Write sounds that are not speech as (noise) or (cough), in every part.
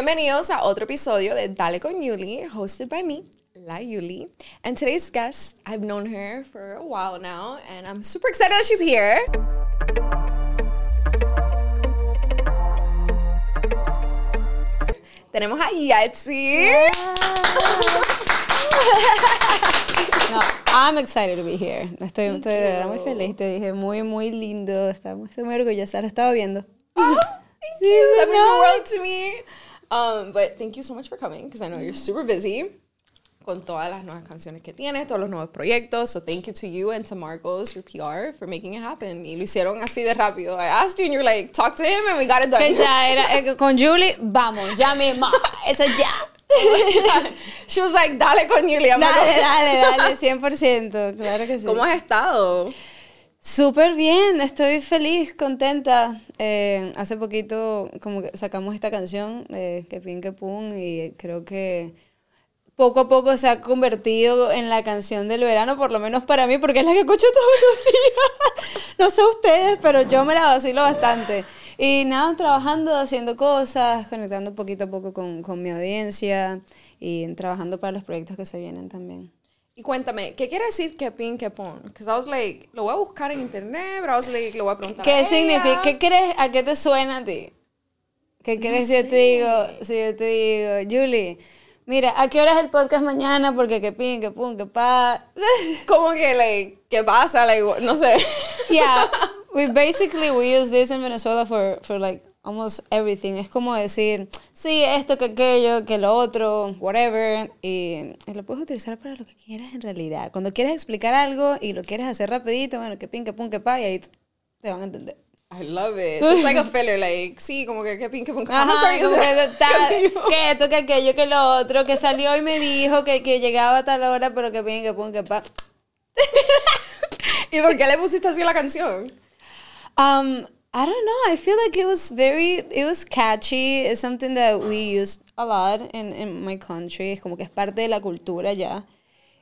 Bienvenidos a otro episodio de Dale con Yuli, hosted by me, La Yuli. And today's guest, I've known her for a while now, and I'm super excited that she's here. Tenemos a Yetzi. (laughs) No, I'm excited to be here. Estoy, estoy de verdad muy feliz. Te dije, muy, muy lindo. Estamos, estoy muy orgullosa. Lo estaba viendo. Oh, thank (laughs) you. That means the world to me. Um, but thank you so much for coming because I know you're super busy con todas las nuevas canciones que tienes, todos los nuevos proyectos. So thank you to you and to Marcos, your PR, for making it happen. Y lo hicieron así de rápido. I asked you and you're like, talk to him and we got it done. Que ya era, eh, con Julie, vamos, ya mismo. (laughs) Eso ya. (laughs) She was like, dale con Julia. I'm like, Dale, dale, dale, (laughs) 100%. Claro que sí. ¿Cómo has estado? Súper bien, estoy feliz, contenta. Eh, hace poquito como que sacamos esta canción, eh, Que Pin Que Pum, y creo que poco a poco se ha convertido en la canción del verano, por lo menos para mí, porque es la que escucho (laughs) todos los días. No sé ustedes, pero yo me la vacilo bastante. Y nada, trabajando, haciendo cosas, conectando poquito a poco con, con mi audiencia y trabajando para los proyectos que se vienen también. Y cuéntame, ¿qué quiere decir que pin que pon? Because I was like, lo voy a buscar en internet, pero I was like, lo voy a preguntar. a ¿Qué ella. significa? ¿Qué crees? ¿A qué te suena a ti? ¿Qué crees si yo te digo? Si yo te digo, Julie, mira, ¿a qué hora es el podcast mañana? Porque que pin, que pum, que pa. (laughs) Como que, like, ¿qué pasa? Like, no sé. yeah, (laughs) we basically we use this in Venezuela for for like almost everything. Es como decir, sí, esto, que aquello, que lo otro, whatever. Y, lo puedes utilizar para lo que quieras en realidad. Cuando quieres explicar algo y lo quieres hacer rapidito, bueno, que pin, que pum, que pa, y ahí te van a entender. I love it. So it's like a (laughs) filler, like, sí, como que, que pin que pon. I'm Ajá, como que, (laughs) tal, que esto, que aquello, que lo otro, que salió y me dijo que, que llegaba a tal hora, pero que pin, que pum, que pa. (laughs) ¿Y por qué le pusiste así la canción? Um, I don't know. I feel like it was very, it was catchy. It's something that we use a lot in, in my country. Es como que es parte de la cultura ya.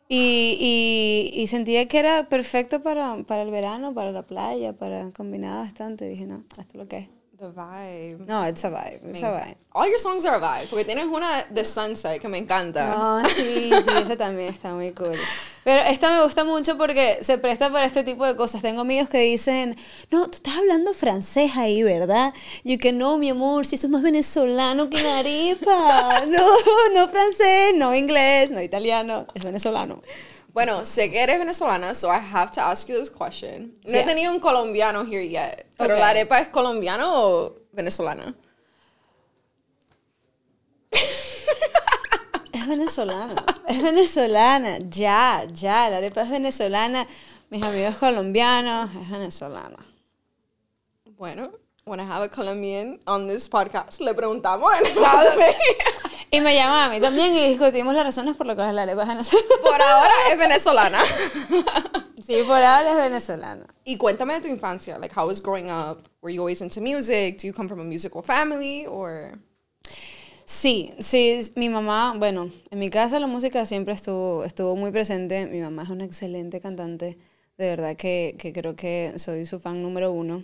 Y, y, y sentía que era perfecto para, para el verano, para la playa, para combinar bastante. Dije, no, esto es lo que es. The vibe. No, it's a vibe, it's a vibe. All your songs are a vibe. Porque tienes una de Sunset que me encanta. No, sí, sí, esa también está muy cool. Pero esta me gusta mucho porque se presta para este tipo de cosas. Tengo amigos que dicen, no, tú estás hablando francés ahí, ¿verdad? Yo que no, mi amor, si sos más venezolano que una arepa. (laughs) No, no francés, no inglés, no italiano, es venezolano. Bueno, sé que eres venezolana, so I have to ask you this question. No he tenido un colombiano here yet, pero Ok. ¿la arepa es colombiana o venezolana? Es venezolana, es venezolana, ya, ya, la arepa es venezolana. Mis amigos colombianos, es venezolana. Bueno, when I have a Colombian on this podcast, le preguntamos en el Y me llama a mí también y discutimos las razones por las cuales la arepa es venezolana. (laughs) Por ahora es venezolana. (laughs) Sí, por ahora es venezolana. y cuéntame de tu infancia. Like, how was growing up? Were you always into music? Do you come from a musical family? Or... Sí, sí, mi mamá, bueno, en mi casa la música siempre estuvo, estuvo muy presente. Mi mamá es una excelente cantante, de verdad que, que creo que soy su fan número uno.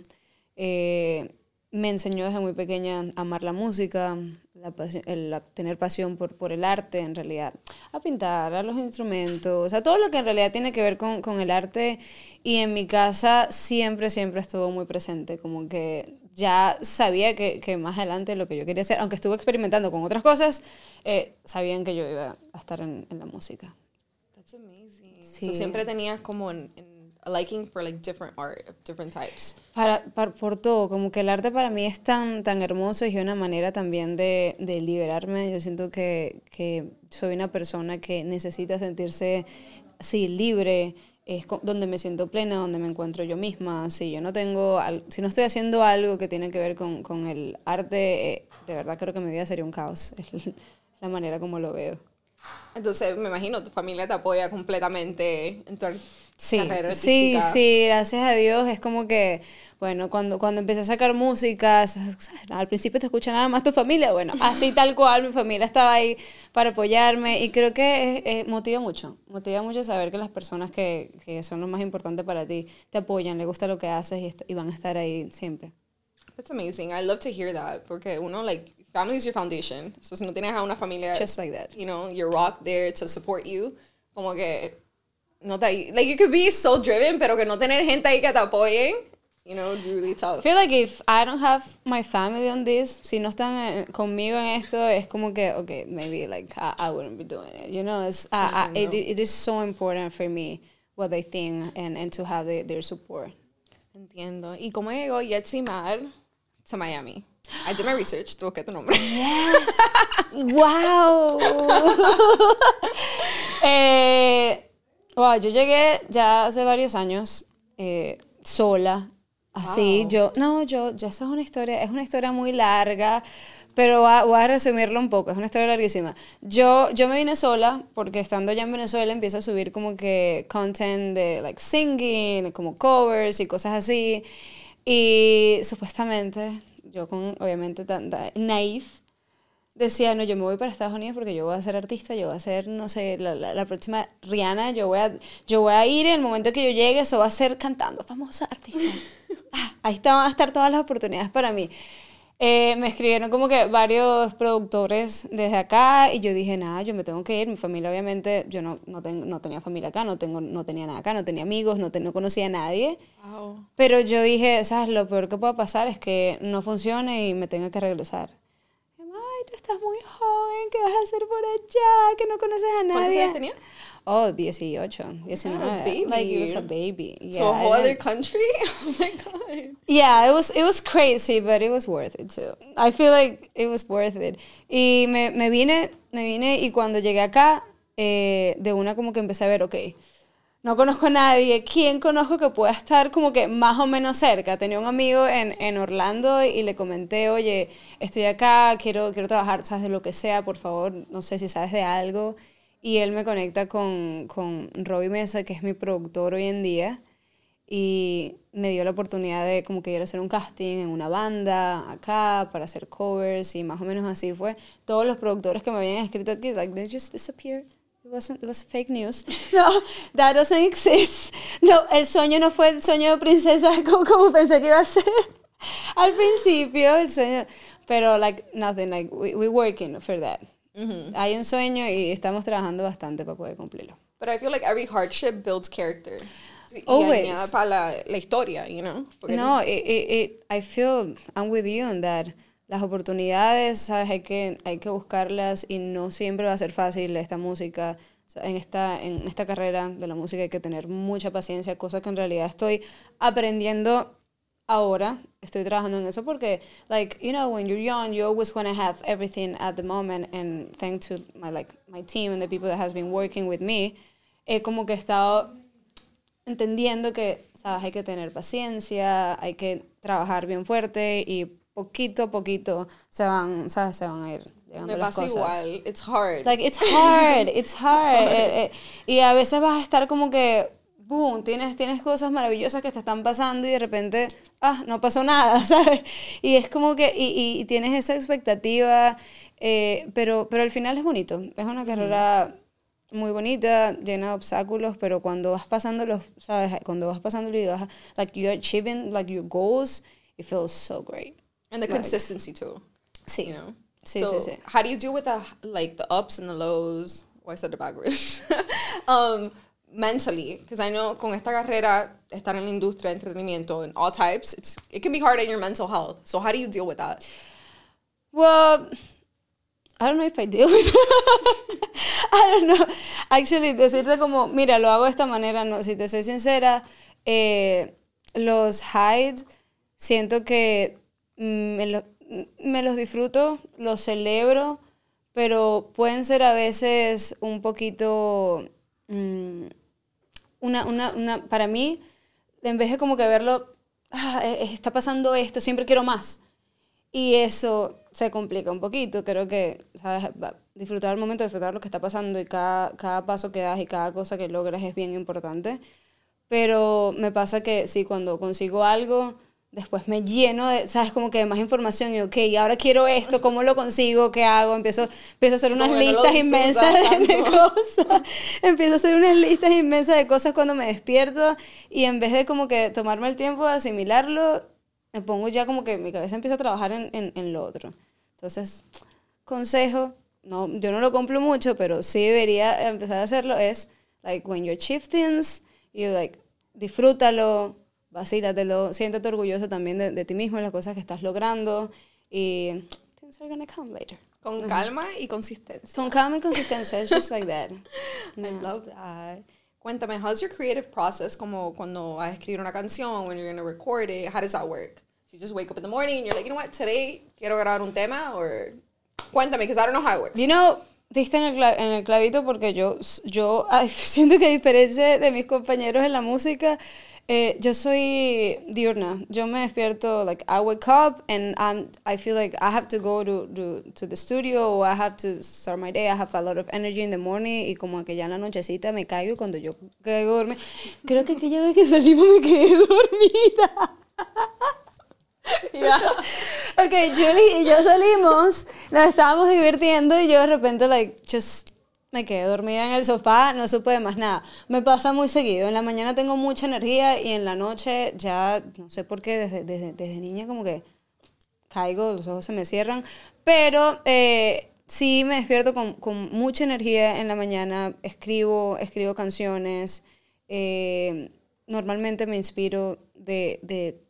Eh, me enseñó desde muy pequeña a amar la música, la pasión- el- a tener pasión por, por el arte, en realidad, a pintar, a los instrumentos, a todo lo que en realidad tiene que ver con, con el arte. Y en mi casa siempre, siempre estuvo muy presente, como que ya sabía que, que más adelante lo que yo quería hacer, aunque estuve experimentando con otras cosas, eh, sabían que yo iba a estar en, en la música. That's amazing. Sí. So siempre tenías como un, un- a liking for like different art, of different types. Para, par- por todo, como que el arte para mí es tan, tan hermoso y es una manera también de, de liberarme. Yo siento que, que soy una persona que necesita sentirse así libre, es donde me siento plena, donde me encuentro yo misma. Si yo no tengo, si no estoy haciendo algo que tiene que ver con, con el arte, eh, de verdad creo que mi vida sería un caos. (laughs) Es la manera como lo veo. Entonces, me imagino, tu familia te apoya completamente en tu Sí, carrera sí, sí, gracias a Dios. Es como que, bueno, cuando, cuando empecé a sacar música, al principio te escucha nada más tu familia. Bueno, así tal cual, mi familia estaba ahí para apoyarme y creo que eh, eh, motiva mucho. Motiva mucho saber que las personas que, que son lo más importante para ti te apoyan, les gusta lo que haces y, y van a estar ahí siempre. That's amazing. I love to hear that porque uno like family is your foundation. So si no tienes a una familia, Just like that. you know, your rock there to support you, como que no te, like you could be so driven, pero que no tener gente ahí que te apoyen, you know, really I tough. feel like if I don't have my family on this, si no están eh, conmigo en esto, es como que, okay, maybe like I, I wouldn't be doing it. You know, it's, I, I, it, it is so important for me what they think and, and to have the, their support. Entiendo. ¿Y cómo llegó Yetzi Mar to Miami? I did my research, te busqué tu nombre. Yes. wow. (laughs) (laughs) eh, wow, yo llegué ya hace varios años eh, sola. Así, Wow. yo, no, yo, ya eso es una historia, es una historia muy larga, pero va- voy a resumirlo un poco, es una historia larguísima. Yo, yo me vine sola porque estando allá en Venezuela empiezo a subir como que content de like singing, como covers y cosas así. Y supuestamente, yo con obviamente tanta naif, decía, no, yo me voy para Estados Unidos porque yo voy a ser artista, yo voy a ser, no sé, la, la, la próxima Rihanna, yo voy, a, yo voy a ir en el momento que yo llegue, eso va a ser cantando, famosa artista. (laughs) Ah, ahí está, van a estar todas las oportunidades para mí. Eh, me escribieron como que varios productores desde acá y yo dije, nada, yo me tengo que ir. Mi familia, obviamente, yo no, no, tengo, no tenía familia acá, no, tengo, no tenía nada acá, no tenía amigos, no, te- no conocía a nadie. Wow. Pero yo dije, ¿sabes? Lo peor que pueda pasar es que no funcione y me tenga que regresar. Estás muy joven, ¿qué vas a hacer por allá? Que no conoces a nadie. ¿Cuántos años tenía? Oh, 18, 19. baby. Like, it was a baby. to Yeah, a whole other country? (laughs) Oh my god. Yeah, it was, it was crazy, but it was worth it too. I feel like it was worth it. Y me, me vine, me vine y cuando llegué acá, eh, de una como que empecé a ver, ok, no conozco a nadie, ¿quién conozco que pueda estar como que más o menos cerca? Tenía un amigo en, en Orlando y le comenté, oye, estoy acá, quiero, quiero trabajar, sabes de lo que sea, por favor, no sé si sabes de algo. Y él me conecta con, con Robbie Mesa, que es mi productor hoy en día y me dio la oportunidad de como que ir a hacer un casting en una banda acá para hacer covers y más o menos así fue. Todos los productores que me habían escrito aquí, like, they just disappeared. It wasn't, it was fake news. (laughs) (laughs) No, that doesn't exist. No, el sueño no fue el sueño de princesa (laughs) como, como pensé que iba a ser al principio, el sueño. Pero, like, nothing, like, we, we're working for that. Hay un sueño y estamos trabajando bastante para poder cumplirlo. But I feel like every hardship builds character. Always. para la, la historia, you know? Porque No, it, it, it- I feel I'm with you on that. Las oportunidades, sabes, hay que, hay que buscarlas y no siempre va a ser fácil esta música. En esta, en esta carrera de la música hay que tener mucha paciencia, cosa que en realidad estoy aprendiendo ahora. Estoy trabajando en eso porque, like, you know, when you're young, you always want to have everything at the moment. And thanks to my, like, my team and the people that has been working with me, he como que he estado entendiendo que, sabes, hay que tener paciencia, hay que trabajar bien fuerte y poquito a poquito se van, sabes, se van a ir llegando me las pasa cosas. igual. It's hard. Like, it's hard, it's (laughs) hard. Eh, eh, y a veces vas a estar como que, boom, tienes, tienes cosas maravillosas que te están pasando y de repente, ah, no pasó nada, (laughs) ¿sabes? Y es como que, y, y- tienes esa expectativa, eh, pero, pero al final es bonito. Es una carrera muy bonita, llena de obstáculos, pero cuando vas pasando los, ¿sabes? Cuando vas pasando y vas, like, you're achieving, like, your goals, it feels so great. And the consistency too. Sí. You know? Sí, so, sí, sí. How do you deal with the like the ups and the lows? Oh, I said it backwards. (laughs) um, mentally, because I know con esta carrera, estar en la industria de entretenimiento in all types, it's it can be hard on your mental health. So how do you deal with that? Well, I don't know if I deal with (laughs) I don't know. Actually, decirte como, mira, lo hago de esta manera, no, si te soy sincera, eh, los hides siento que me, lo- me los disfruto, los celebro, pero pueden ser a veces un poquito, mm, una, una, una, para mí, en vez de como que verlo, "Ah, eh, está pasando esto, siempre quiero más. Y eso se complica un poquito. Creo que, ¿sabes? Disfrutar el momento, disfrutar lo que está pasando y cada, cada paso que das y cada cosa que logras es bien importante. Pero me pasa que sí, cuando consigo algo, después me lleno de, ¿sabes? Como que de más información y, ok, ahora quiero esto, ¿cómo lo consigo? ¿Qué hago? Empiezo, empiezo a hacer unas Como no listas inmensas de, de cosas. (laughs) empiezo a hacer unas listas inmensas de cosas cuando me despierto y en vez de como que tomarme el tiempo de asimilarlo, me pongo ya como que mi cabeza empieza a trabajar en, en, en lo otro. Entonces, consejo, no, yo no lo cumplo mucho, pero sí debería empezar a hacerlo, es, like, when you achieve things, you, like, disfrútalo, vacílatelo, siéntate orgulloso también de, de ti mismo, de las cosas que estás logrando, y things are gonna come later. Con calma y consistencia. Con calma y consistencia, it's just like that. I love that. Cuéntame, how's your creative process como cuando vas a escribir una canción, when you're to record it, how does that work? You just wake up in the morning and you're like, you know what, today quiero grabar un tema, or cuéntame, because I don't know how it works. You know, diste en el, en el clavito porque yo, yo (laughs) siento que a diferencia de mis compañeros en la música, eh, yo soy diurna. Yo me despierto, like, I wake up and I'm, I feel like I have to go to, to, to the studio or I have to start my day. I have a lot of energy in the morning y como que ya en la nochecita me caigo y cuando yo caigo dormida, creo que aquella vez que salimos me quedé (laughs) dormida. (laughs) Yeah. Ok, Julie y yo salimos, nos estábamos divirtiendo y yo de repente, like, just me quedé dormida en el sofá, no supe de más nada. Me pasa muy seguido. En la mañana tengo mucha energía y en la noche ya, no sé por qué, desde, desde, desde niña como que caigo, los ojos se me cierran. Pero eh, sí me despierto con, con mucha energía en la mañana, escribo, escribo canciones. eh, normalmente me inspiro de, de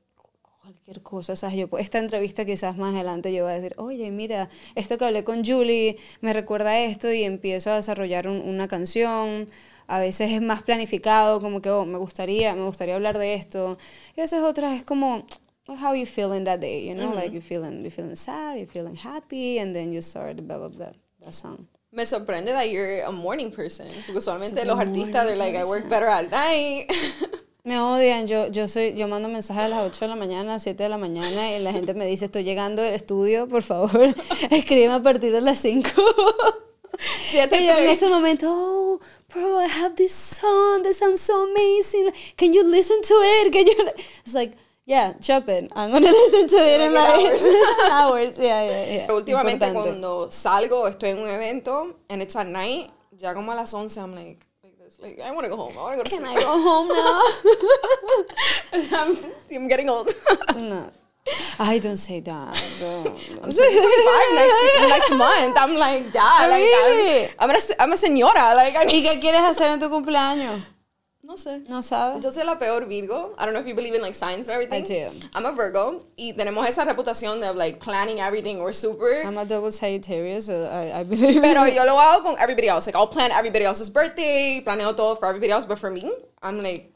cualquier cosa, ¿sabes? Yo, esta entrevista quizás más adelante yo voy a decir, oye, mira, esto que hablé con Julie me recuerda a esto y empiezo a desarrollar un- una canción. A veces es más planificado, como que, oh, me gustaría, me gustaría hablar de esto. Y a veces otras es como, how you feeling that day, you know? Like you feeling, you feeling sad, you feeling happy, and then you start to develop that, that song. Me sorprende that you're a morning person. Porque usualmente Super los artistas, they're like, I work better at night. (laughs) Me odian, yo, yo soy, yo mando mensajes a las 8 de la mañana, 7 de la mañana y la gente me dice, estoy llegando al estudio, por favor, (laughs) escríbeme a partir de las 5. (laughs) Siete, y yo en ese momento, oh, bro, I have this song that sounds so amazing. Can you listen to it? Can you? (laughs) It's like, yeah, chop it. I'm gonna listen to it in my hours. hours. Yeah, yeah, yeah. Últimamente Importante. cuando salgo, estoy en un evento, and it's at night, ya como a las 11, I'm like, like I want to go home. I want to go to Can I sleep. go home now? (laughs) I'm, I'm getting old. (laughs) no. I don't say that. No. I'm 25 next, next month. I'm like, yeah, like? I'm, I'm, a, I'm a señora. Like, I ¿Y qué quieres hacer en tu cumpleaños? No sé. ¿No sabes? Yo soy la peor Virgo. I don't know if you believe in like signs and everything. I do. I'm a Virgo. Y tenemos esa reputación de like planning everything or super. I'm a double Sagittarius, so I, I believe. Pero yo lo hago con everybody else. Like, I'll plan everybody else's birthday, planeo todo for everybody else. But for me, I'm like,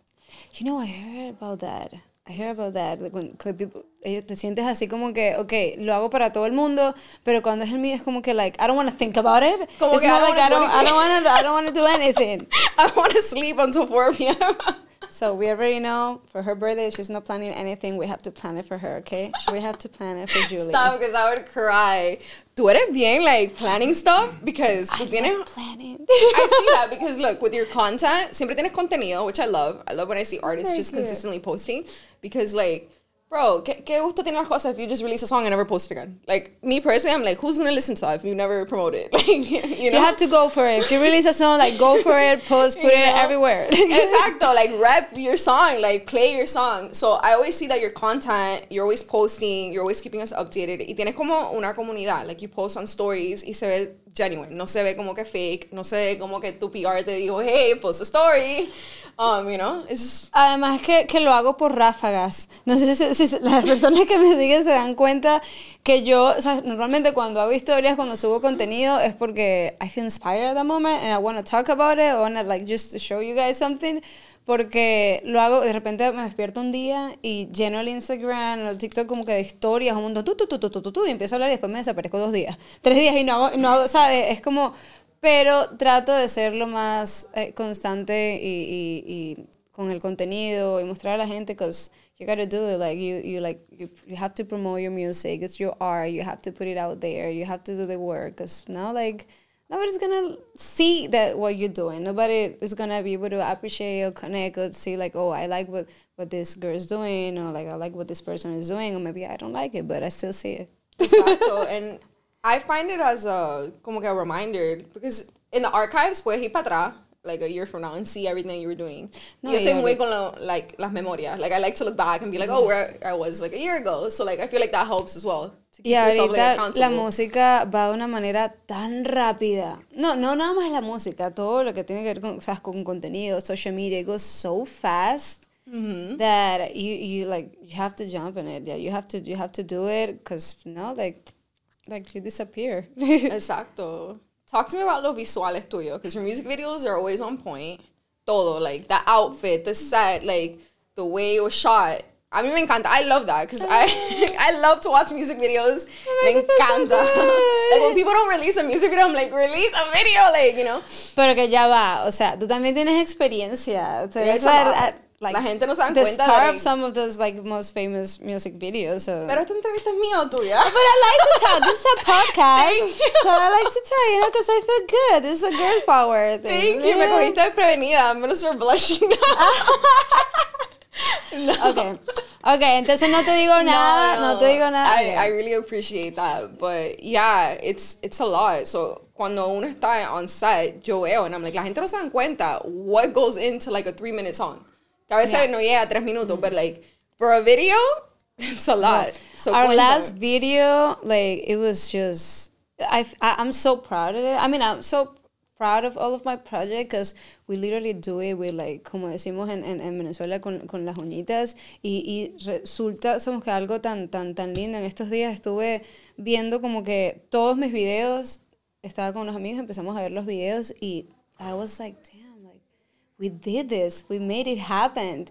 You know, I heard about that. I hear about that. Like, when- people- eh, te sientes así como que, okay, lo hago para todo el mundo, pero cuando es el mío es como que, like, I don't want to think about it. Como It's que I not don't like I wanna don't, I don't want to, I don't want to do anything. (laughs) I want to sleep until 4 p.m. (laughs) So we already know for her birthday, she's not planning anything. We have to plan it for her, okay? We have to plan it for (laughs) Julie. Stop, because I would cry. Tú eres bien, like, planning stuff, because tú I tienes... love planning. I see that because look, with your content, siempre tienes contenido, which I love. I love when I see oh, artists Thank just you. consistently posting because like, bro, ¿qué, qué gusto tiene las cosas if you just release a song and never post it again? Like me personally, I'm like, who's gonna listen to that if you never promote it? (laughs) Like, you know. You have to go for it. If you release a song, like, go for it, post, put You it know? everywhere. (laughs) Exacto, like rep your song, like play your song. So I always see that your content, you're always posting, you're always keeping us updated. Y tienes como una comunidad, like you post on stories y se ve genuine, no se ve como que fake, no se ve como que tu PR te dijo, hey, post a story. Um, you know, just, Además que, que lo hago por ráfagas. No sé si, las personas que me siguen se dan cuenta que yo, normalmente cuando hago historias, cuando subo contenido, es porque I feel inspired at the moment and I want to talk about it, I want to like just show you guys something. Porque lo hago, de repente me despierto un día y lleno el Instagram el TikTok como que de historias, un tu, tu, tu, tu, tu, tu, y empiezo a hablar y después me desaparezco dos días, (laughs) tres días y no hago, no hago ¿sabes? Es como, pero trato de ser lo más eh, constante y, y, y con el contenido y mostrar a la gente because you gotta do it like you you like you, you have to promote your music it's your art you have to put it out there you have to do the work because now like nobody's gonna see that what you're doing nobody is gonna be able to appreciate or connect or see like oh I like what what this girl is doing or like I like what this person is doing or maybe I don't like it but I still see it (laughs) exacto. and I find it as a, como que a reminder, because in the archives puedes ir para like a year from now and see everything you were doing. No, Yo soy muy con lo, like las memorias. Like I like to look back and be like, oh, where I was like a year ago. So like I feel like that helps as well to keep Y yourself like ahorita accountable. la música va de una manera tan rápida. No, no nada más la música, todo lo que tiene que ver con, o sea, con contenido, social media, it goes so fast Mm-hmm. that you, you like you have to jump in it. Yeah, you have to you have to do it because no, like like you disappear. (laughs) Exacto. Talk to me about los visuales tuyos, because your music videos are always on point. Todo, like the outfit, the set, like the way it was shot. A mí me encanta. I love that because I (laughs) I love to watch music videos. Me it so encanta. like when people don't release a music video, I'm like, release a video, like you know. Pero que ya va, o sea, tú también tienes experiencia. Tú eres It's a la- lot. a- like, La gente no se dan the cuenta, star like- of some of those like most famous music videos. So. Pero esta entrevista es mía o tuya. But I like to talk. This is a (laughs) podcast, so I like to tell you know because I feel good. This is a girl power thing. Thank you. Me cogiste desprevenida. I'm gonna start blushing now. (laughs) no. Okay, okay. Entonces no te digo nada. No, te digo nada. I, Okay. I really appreciate that, but yeah, it's it's a lot. So cuando uno está on set, yo veo, and I'm like, la gente no se dan cuenta what goes into like a three minute song. Que a veces Yeah. no llega a tres minutos, but like for a video, (laughs) it's a lot. So Our last video, like it was just. I, I I'm so proud of it. I mean, I'm so proud of all of my project because we literally do it with like como decimos en, en, en Venezuela con, con las uñitas y, y resulta somos que algo tan tan tan lindo en estos días estuve viendo como que todos mis videos estaba con unos amigos empezamos a ver los videos y I was like we did this, we made it happen.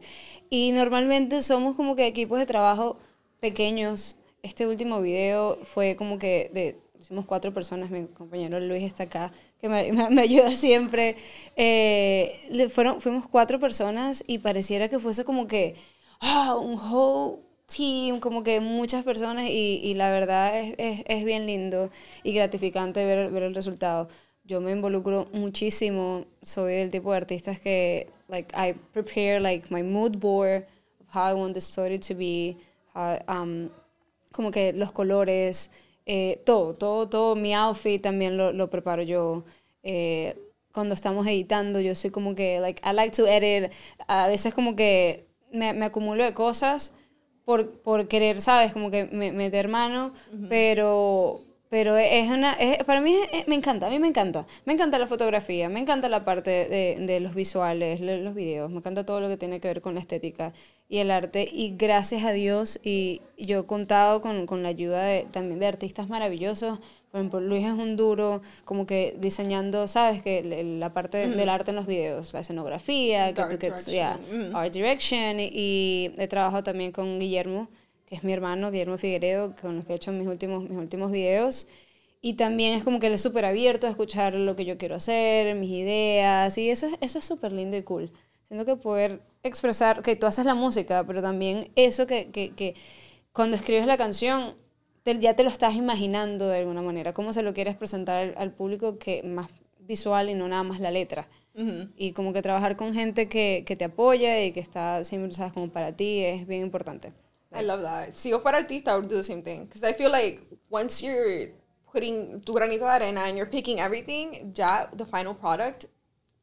Y normalmente somos como que equipos de trabajo pequeños. Este último video fue como que de, hicimos cuatro personas, mi compañero Luis está acá, que me, (laughs) me- me ayuda siempre. Eh, fueron, fuimos cuatro personas y pareciera que fuese como que ah, un whole team, como que muchas personas y, y la verdad es, es, es bien lindo y gratificante ver, ver el resultado. Yo me involucro muchísimo, soy del tipo de artistas que like I prepare like my mood board of how I want the story to be, how, um, como que los colores, eh, todo, todo, todo, mi outfit también lo, lo preparo yo. Eh, cuando estamos editando, yo soy como que, like, I like to edit, a veces como que me, me acumulo de cosas por, por querer, ¿sabes? Como que me, meter mano, pero, pero es una, es- para mí es- me encanta, a mí me encanta. Me encanta la fotografía, me encanta la parte de, de los visuales, le- los videos, me encanta todo lo que tiene que ver con la estética y el arte. Y gracias a Dios, y yo he contado con, con la ayuda de, también de artistas maravillosos. Por ejemplo, Luis es un duro, como que diseñando, ¿sabes? Que la parte del arte en los videos, la escenografía, que, que, direction, yeah, ujú. art direction. Y he trabajado también con Guillermo, que es mi hermano, Guillermo Figueredo, con los que he hecho mis últimos, mis últimos videos. Y también es como que él es súper abierto a escuchar lo que yo quiero hacer, mis ideas, y eso es eso es súper lindo y cool. Siento que poder expresar, que tú haces la música, pero también eso que, que, que cuando escribes la canción, te- ya te lo estás imaginando de alguna manera, cómo se lo quieres presentar al, al público que más visual y no nada más la letra. Y como que trabajar con gente que, que te apoya y que está siempre, sabes, como para ti, es bien importante. I love that. Si yo fuera artista, I would do the same thing. Because I feel like once you're putting tu granito de arena and you're picking everything, ya the final product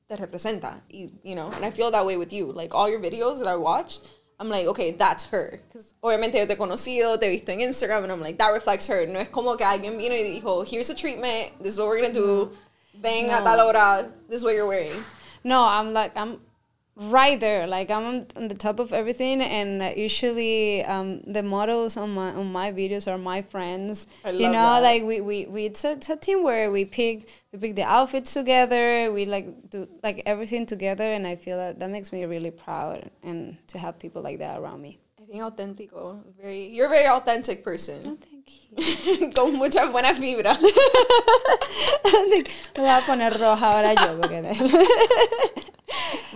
te representa. Y, you know, and I feel that way with you. Like all your videos that I watched, I'm like, okay, that's her. Because obviamente yo te he conocido, te he visto en Instagram, and I'm like, that reflects her. No es como que alguien vino y dijo, here's a treatment, this is what we're gonna do. Ven a No. tal hora, this is what you're wearing. No, I'm like I'm right there. Like I'm on, the top of everything, and usually um, the models on my on my videos are my friends. I you know, that. like we we, we it's, a, it's a team where we pick we pick the outfits together. We like do like everything together, and I feel that that makes me really proud and to have people like that around me. i think auténtico. Very, you're a very authentic person. Oh, thank you. (laughs) Con mucha buena fibra. Me (laughs) voy a poner roja ahora yo porque (laughs)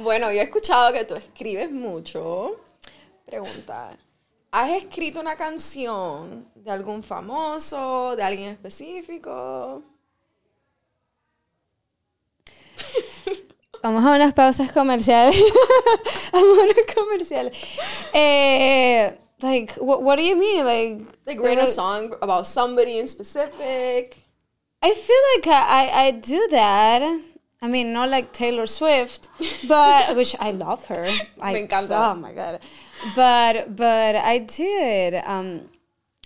Bueno, yo he escuchado que tú escribes mucho. Pregunta, ¿has escrito una canción de algún famoso, de alguien específico? (laughs) Vamos a unas pausas comerciales. (laughs) Vamos a unos comerciales. Eh, like, what, what do you mean? Like, Like write a song about somebody in specific. I feel like I, I do that. I mean, not like Taylor Swift, but (laughs) which I love her. I, Me encanta. Oh my god. But but I did. Um,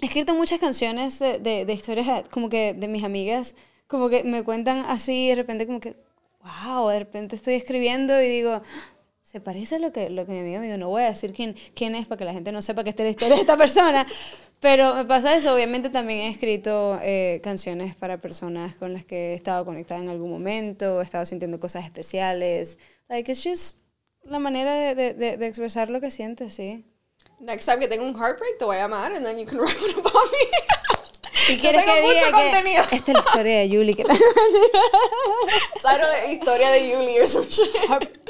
he escrito muchas canciones de, de, de historias como que de mis amigas, como que me cuentan así de repente como que, wow, de repente estoy escribiendo y digo, se parece a lo que, lo que mi amiga me dijo, no voy a decir quién, quién es para que la gente no sepa que esta es la historia de esta persona, pero me pasa eso, obviamente también he escrito eh, canciones para personas con las que he estado conectada en algún momento, he estado sintiendo cosas especiales, like it's just la manera de, de, de, de expresar lo que sientes, sí. Next time que tenga un heartbreak, te voy a llamar and then you can (laughs) write one about me. Si quieres tengo que mucho diga que esta es la historia de Julie, que (laughs) de historia de Yuli or some shit.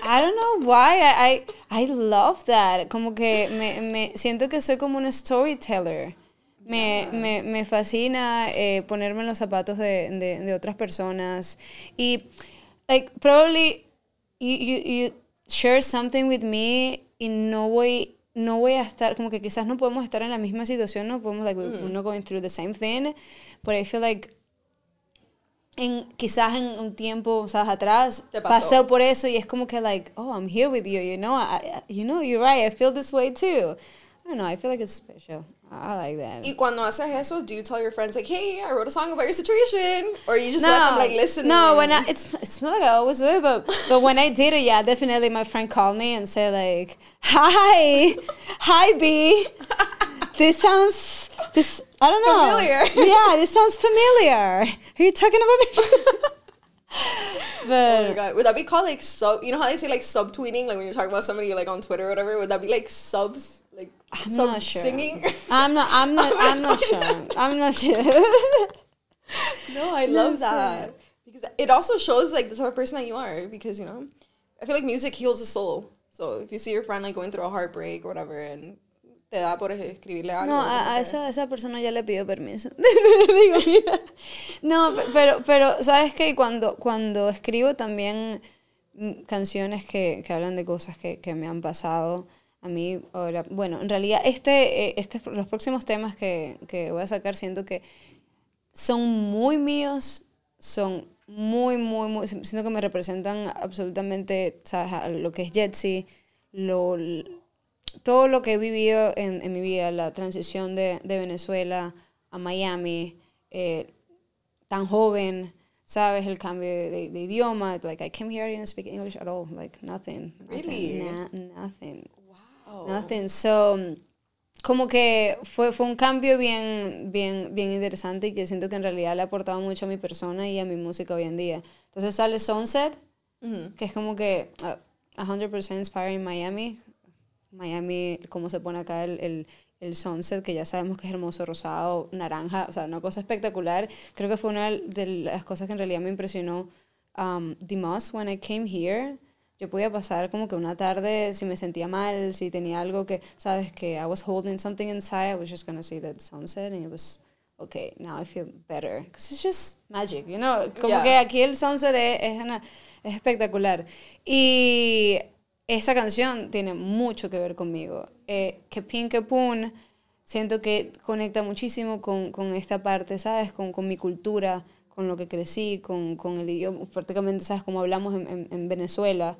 I don't know why I, I, I love that. Como que me, me siento que soy como una storyteller. Me, me, me fascina eh, ponerme en los zapatos de, de, de otras personas. Y, like, probably you, you, you share something with me y no voy, no voy a estar, como que quizás no podemos estar en la misma situación, no podemos, like, we're not going through the same thing, but I feel like en, quizás en un tiempo ¿sabes? atrás Te pasó. pasé por eso y es como que like oh I'm here with you you know I- you know you're right I feel this way too I don't know I feel like it's special I like that Y cuando haces eso, do you tell your friends like, "Hey, I wrote a song about your situation," or you just let them like listen? no when I, it's it's not like I always do but but when I did it yeah definitely my friend called me and said like hi hi B this sounds this I don't know Familiar. (laughs) yeah this sounds familiar are you talking about me (laughs) Oh but my god, would that be called like sub? You know how they say like subtweeting, like when you're talking about somebody like on Twitter or whatever. Would that be like subs, I'm sub not sure. singing? I'm not. I'm not. (laughs) I'm I'm not sure. I'm not sure. (laughs) no, I No, love that because it also shows like the type of person that you are. Because you know, I feel like music heals the soul. So if you see your friend like going through a heartbreak or whatever, and te da por escribirle algo. No, a, a esa, esa persona ya le pido permiso. (laughs) Digo, mira. No, pe- pero, pero sabes que cuando, cuando escribo también mm, canciones que, que hablan de cosas que, que me han pasado a mí, ahora, bueno, en realidad este, eh, este, los próximos temas que, que voy a sacar siento que son muy míos, son muy, muy, muy, siento que me representan absolutamente, ¿sabes? A lo que es Jetsi, lo, todo lo que he vivido en, en mi vida, la transición de, de Venezuela a Miami, eh, tan joven, ¿sabes? El cambio de, de idioma, like I came here, I didn't speak English at all, like nothing. nothing Really? na- nothing. Wow. Nothing. So, como que fue, fue un cambio bien, bien, bien interesante y que siento que en realidad le ha aportado mucho a mi persona y a mi música hoy en día. Entonces sale Sunset, que es como que uh, 100% inspiring Miami. Miami, como se pone acá el, el, el sunset, que ya sabemos que es hermoso, rosado, naranja, o sea, una cosa espectacular. Creo que fue una de las cosas que en realidad me impresionó um, the most when I came here. Yo podía pasar como que una tarde, si me sentía mal, si tenía algo que, sabes, que I was holding something inside, I was just gonna see that sunset and it was, okay, now I feel better. Because it's just magic, you know? Como Yeah. que aquí el sunset es, es, una- es espectacular. Y esa canción tiene mucho que ver conmigo. Eh, que Pin que Pun, siento que conecta muchísimo con, con esta parte, ¿sabes? Con, con mi cultura, con lo que crecí, con, con el idioma, prácticamente, ¿sabes? Como hablamos en, en- en Venezuela,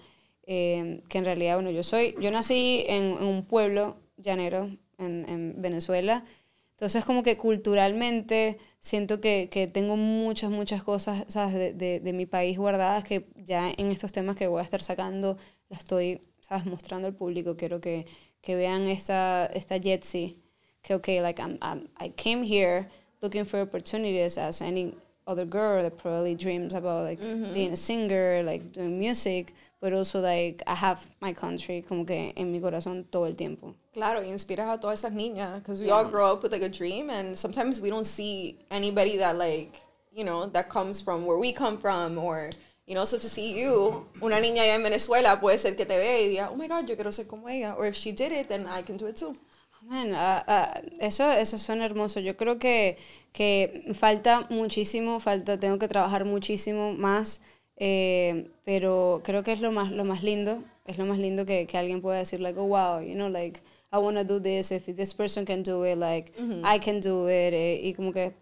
eh, que en realidad, bueno, yo soy, yo nací en, en un pueblo llanero en, en Venezuela, entonces como que culturalmente siento que, que tengo muchas, muchas cosas, ¿sabes? De, de, de mi país guardadas que ya en estos temas que voy a estar sacando las estoy, ¿sabes? Mostrando al público. Quiero que, que vean esta, esta Jetsi, que, okay, like, I'm, I'm, I came here looking for opportunities as any other girl that probably dreams about, like, being a singer, like, doing music, but also, like, I have my country como que en mi corazón todo el tiempo. Claro, y inspiras a todas esas niñas because we all grow up with like a dream, and sometimes we don't see anybody that like you know that comes from where we come from, or you know, so to see you, una niña allá en Venezuela puede ser que te vea y diga, oh my God, yo quiero ser como ella, or if she did it, then I can do it too. Man, ah, ah, eso, eso suena hermoso. Yo creo que, que falta muchísimo, falta, tengo que trabajar muchísimo más, eh, pero creo que es lo más, lo más lindo, es lo más lindo que, que alguien pueda decir, like, oh, wow, you know, like, I want to do this, if this person can do it, like, I can do it, eh, y como que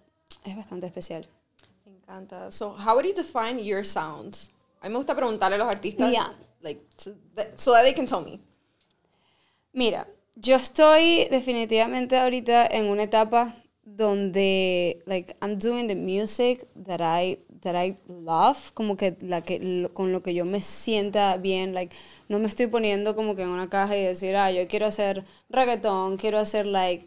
es bastante especial. Me encanta. So, how would you define your sound? A mí me gusta preguntarle a los artistas, Yeah. like, so that, so that they can tell me. Mira, yo estoy definitivamente ahorita en una etapa donde like I'm doing the music that I that I love, como que la que lo- con lo que yo me sienta bien, like no me estoy poniendo como que en una caja y decir, "Ah, yo quiero hacer reggaeton, quiero hacer like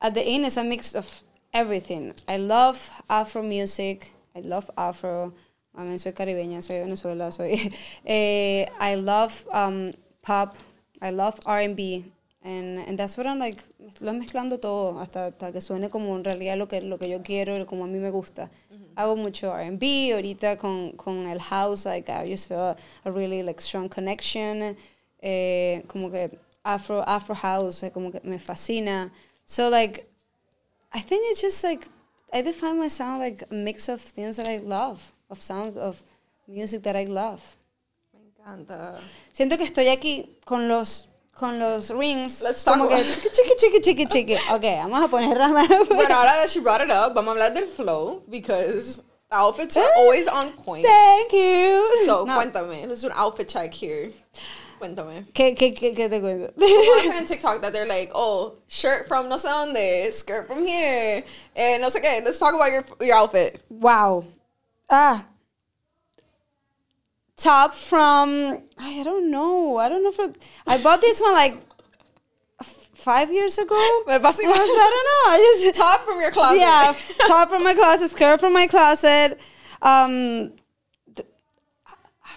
at the end it's a mix of everything. I love afro music, I love afro. I soy caribeña, soy Venezuela, soy (laughs) eh, I love um, pop, I love R&B and, and that's what I'm like lo mezclando todo hasta, hasta que suene como en realidad lo que lo que yo quiero, como a mí me gusta. Hago mucho R&B ahorita con, con el house like I just feel a, a really like strong connection eh, como que afro afro house eh, como que me fascina. So like I think it's just like I define my sound like a mix of things that I love, of sounds of music that I love. Me encanta. Siento que estoy aquí con los con los rings. Let's talk como que about- chiqui chiqui chiqui chiqui. (laughs) Okay, vamos a poner la mano. Bueno, ahora that she brought it up, vamos a hablar del flow, because the outfits are always on point. Thank you. So, No. cuéntame. Let's do an outfit check here. Cuéntame. ¿Qué, qué, qué, qué te cuento? Como hacen (laughs) en TikTok that they're like, oh, shirt from no sé dónde, skirt from here, and no sé qué. Let's talk about your your outfit. Wow. Ah. Top from I don't know. I don't know if I bought this one like f- five years ago. (laughs) I don't know. I just Top from your closet. yeah, top from my closet, skirt from my closet. Um,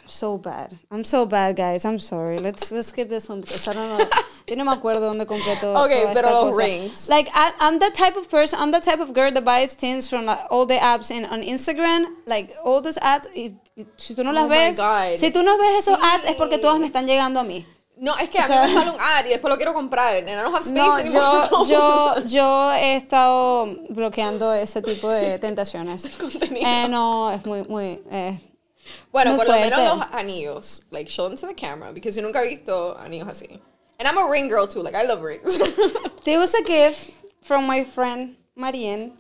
so bad. I'm so bad, guys. I'm sorry. Let's let's skip this one because I don't know. Yo no me acuerdo dónde compré todo. (laughs) Okay, toda pero los cosa. rings. Like I, I'm the type of person. I'm the type of girl that buys things from like, all the apps and on Instagram. Like all those ads. y- si tú no las Oh ves, si tú no ves esos ads es porque Sí. todas me están llegando a mí. No, es que a O sea- mí me sale un ad y después lo quiero comprar. And I don't have space No, anymore yo, (laughs) yo, yo he estado bloqueando ese tipo de tentaciones. (laughs) Eh, no, es muy, muy... Eh. Bueno, Muy por lo menos los anillos. Like, show them to the camera. Because yo nunca he visto anillos así. And I'm a ring girl too. Like, I love rings. There was a gift from my friend Marianne.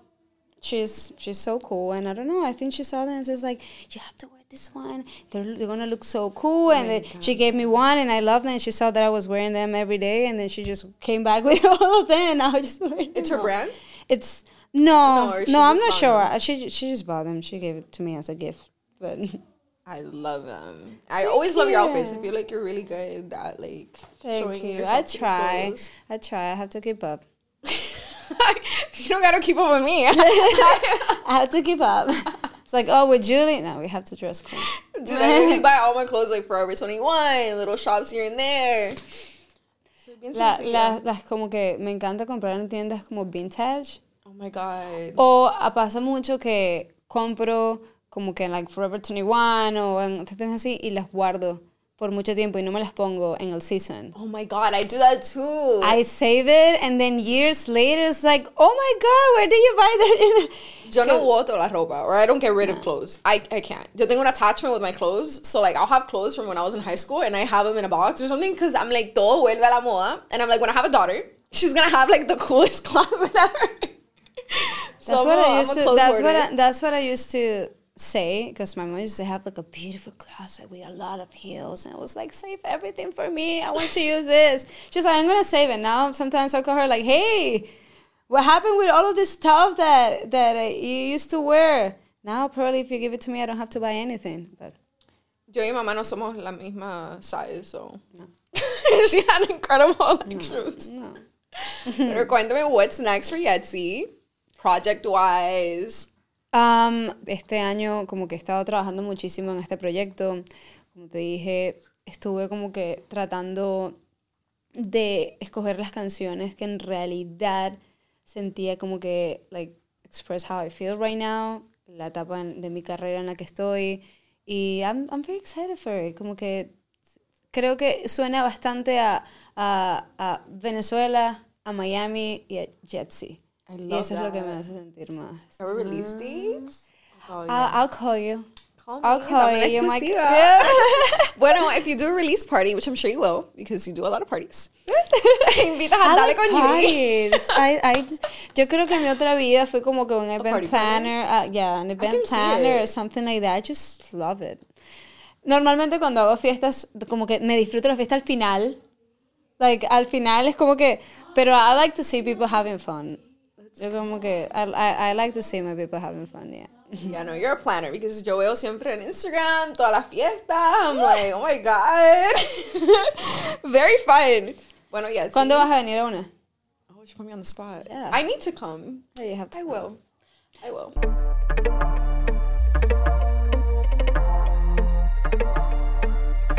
She's she's so cool, and I don't know. I think she saw that and says like, "You have to wear this one. They're, they're gonna look so cool." Oh and then she gave me one, and I loved them. And she saw that I was wearing them every day, and then she just came back (laughs) with all of them. And I was just wearing it's her all. brand? It's no, No, no. I'm not sure. them? She she just bought them. She gave it to me as a gift, but (laughs) I love them. I always love your outfits. I you. feel like you're really good at, like, thank showing you. I try. I try. I have to keep up. (laughs) you don't gotta keep up with me. (laughs) I have to keep up. It's like, oh, with Julie, no, we have to dress cool. Dude, I literally buy all my clothes like Forever 21, little shops here and there. La, la- las como que me encanta comprar en tiendas como vintage. Oh my god. O ah, pasa mucho que compro como que en like Forever 21 o en así y las guardo por mucho tiempo y no me las pongo en el season. Oh my god, I do that too. I save it and then years later it's like, oh my god, where did you buy that? (laughs) Yo no voto la ropa, or I don't get rid of clothes. I, I can't. Yo tengo an attachment with my clothes. So, like, I'll have clothes from when I was in high school and I have them in a box or something because I'm like, todo vuelve a la moda. And I'm like, when I have a daughter, she's gonna have like the coolest (laughs) closet ever. So That's I'm what I used to. That's what. I, that's what I used to say because my mom used to have like a beautiful closet with a lot of heels, and it was like save everything for me. I want to use this. She's like, I'm gonna save it now. Sometimes I call her like, Hey, what happened with all of this stuff that that uh, you used to wear? Now probably if you give it to me, I don't have to buy anything. But Yo y mamá no somos la misma size, so. (laughs) she had incredible like, shoes. no. Pero cuéntame, what's next for Yetzi? Project wise. Um, este año como que he estado trabajando muchísimo en este proyecto. Como te dije, estuve como que tratando de escoger las canciones que en realidad sentía como que, like, express how I feel right now, la etapa de mi carrera en la que estoy. Y I'm, I'm very excited for it. Como que creo que suena bastante a, a, a Venezuela, a Miami y a Jetsi. I Y love eso es lo que that. me hace sentir más. Are we release dates? Oh, I'll, I'll call you. Call I'll call you. You're my-. Yeah. (laughs) bueno, if you do a release party, which I'm sure you will, because you do a lot of parties, (laughs) invitas a Dale like con Yuri. parties. (laughs) I, I just- yo creo que mi otra vida fue como que un event planner. Uh, yeah, an event planner or something like that. I just love it. Normalmente cuando hago fiestas, como que me disfruto la fiesta al final. Like, al final es como que, pero I like to see people having fun. Yo como que, I, I, I like to see my people having fun, yeah. (laughs) Yeah, no, you're a planner because yo veo siempre en Instagram todas las fiestas. I'm like, oh my God. (laughs) Very fun. Bueno, yeah. ¿Cuándo sí. vas a venir a una? Oh, you put me on the spot. Yeah. I need to come. Yeah, you have to I come. will. I will.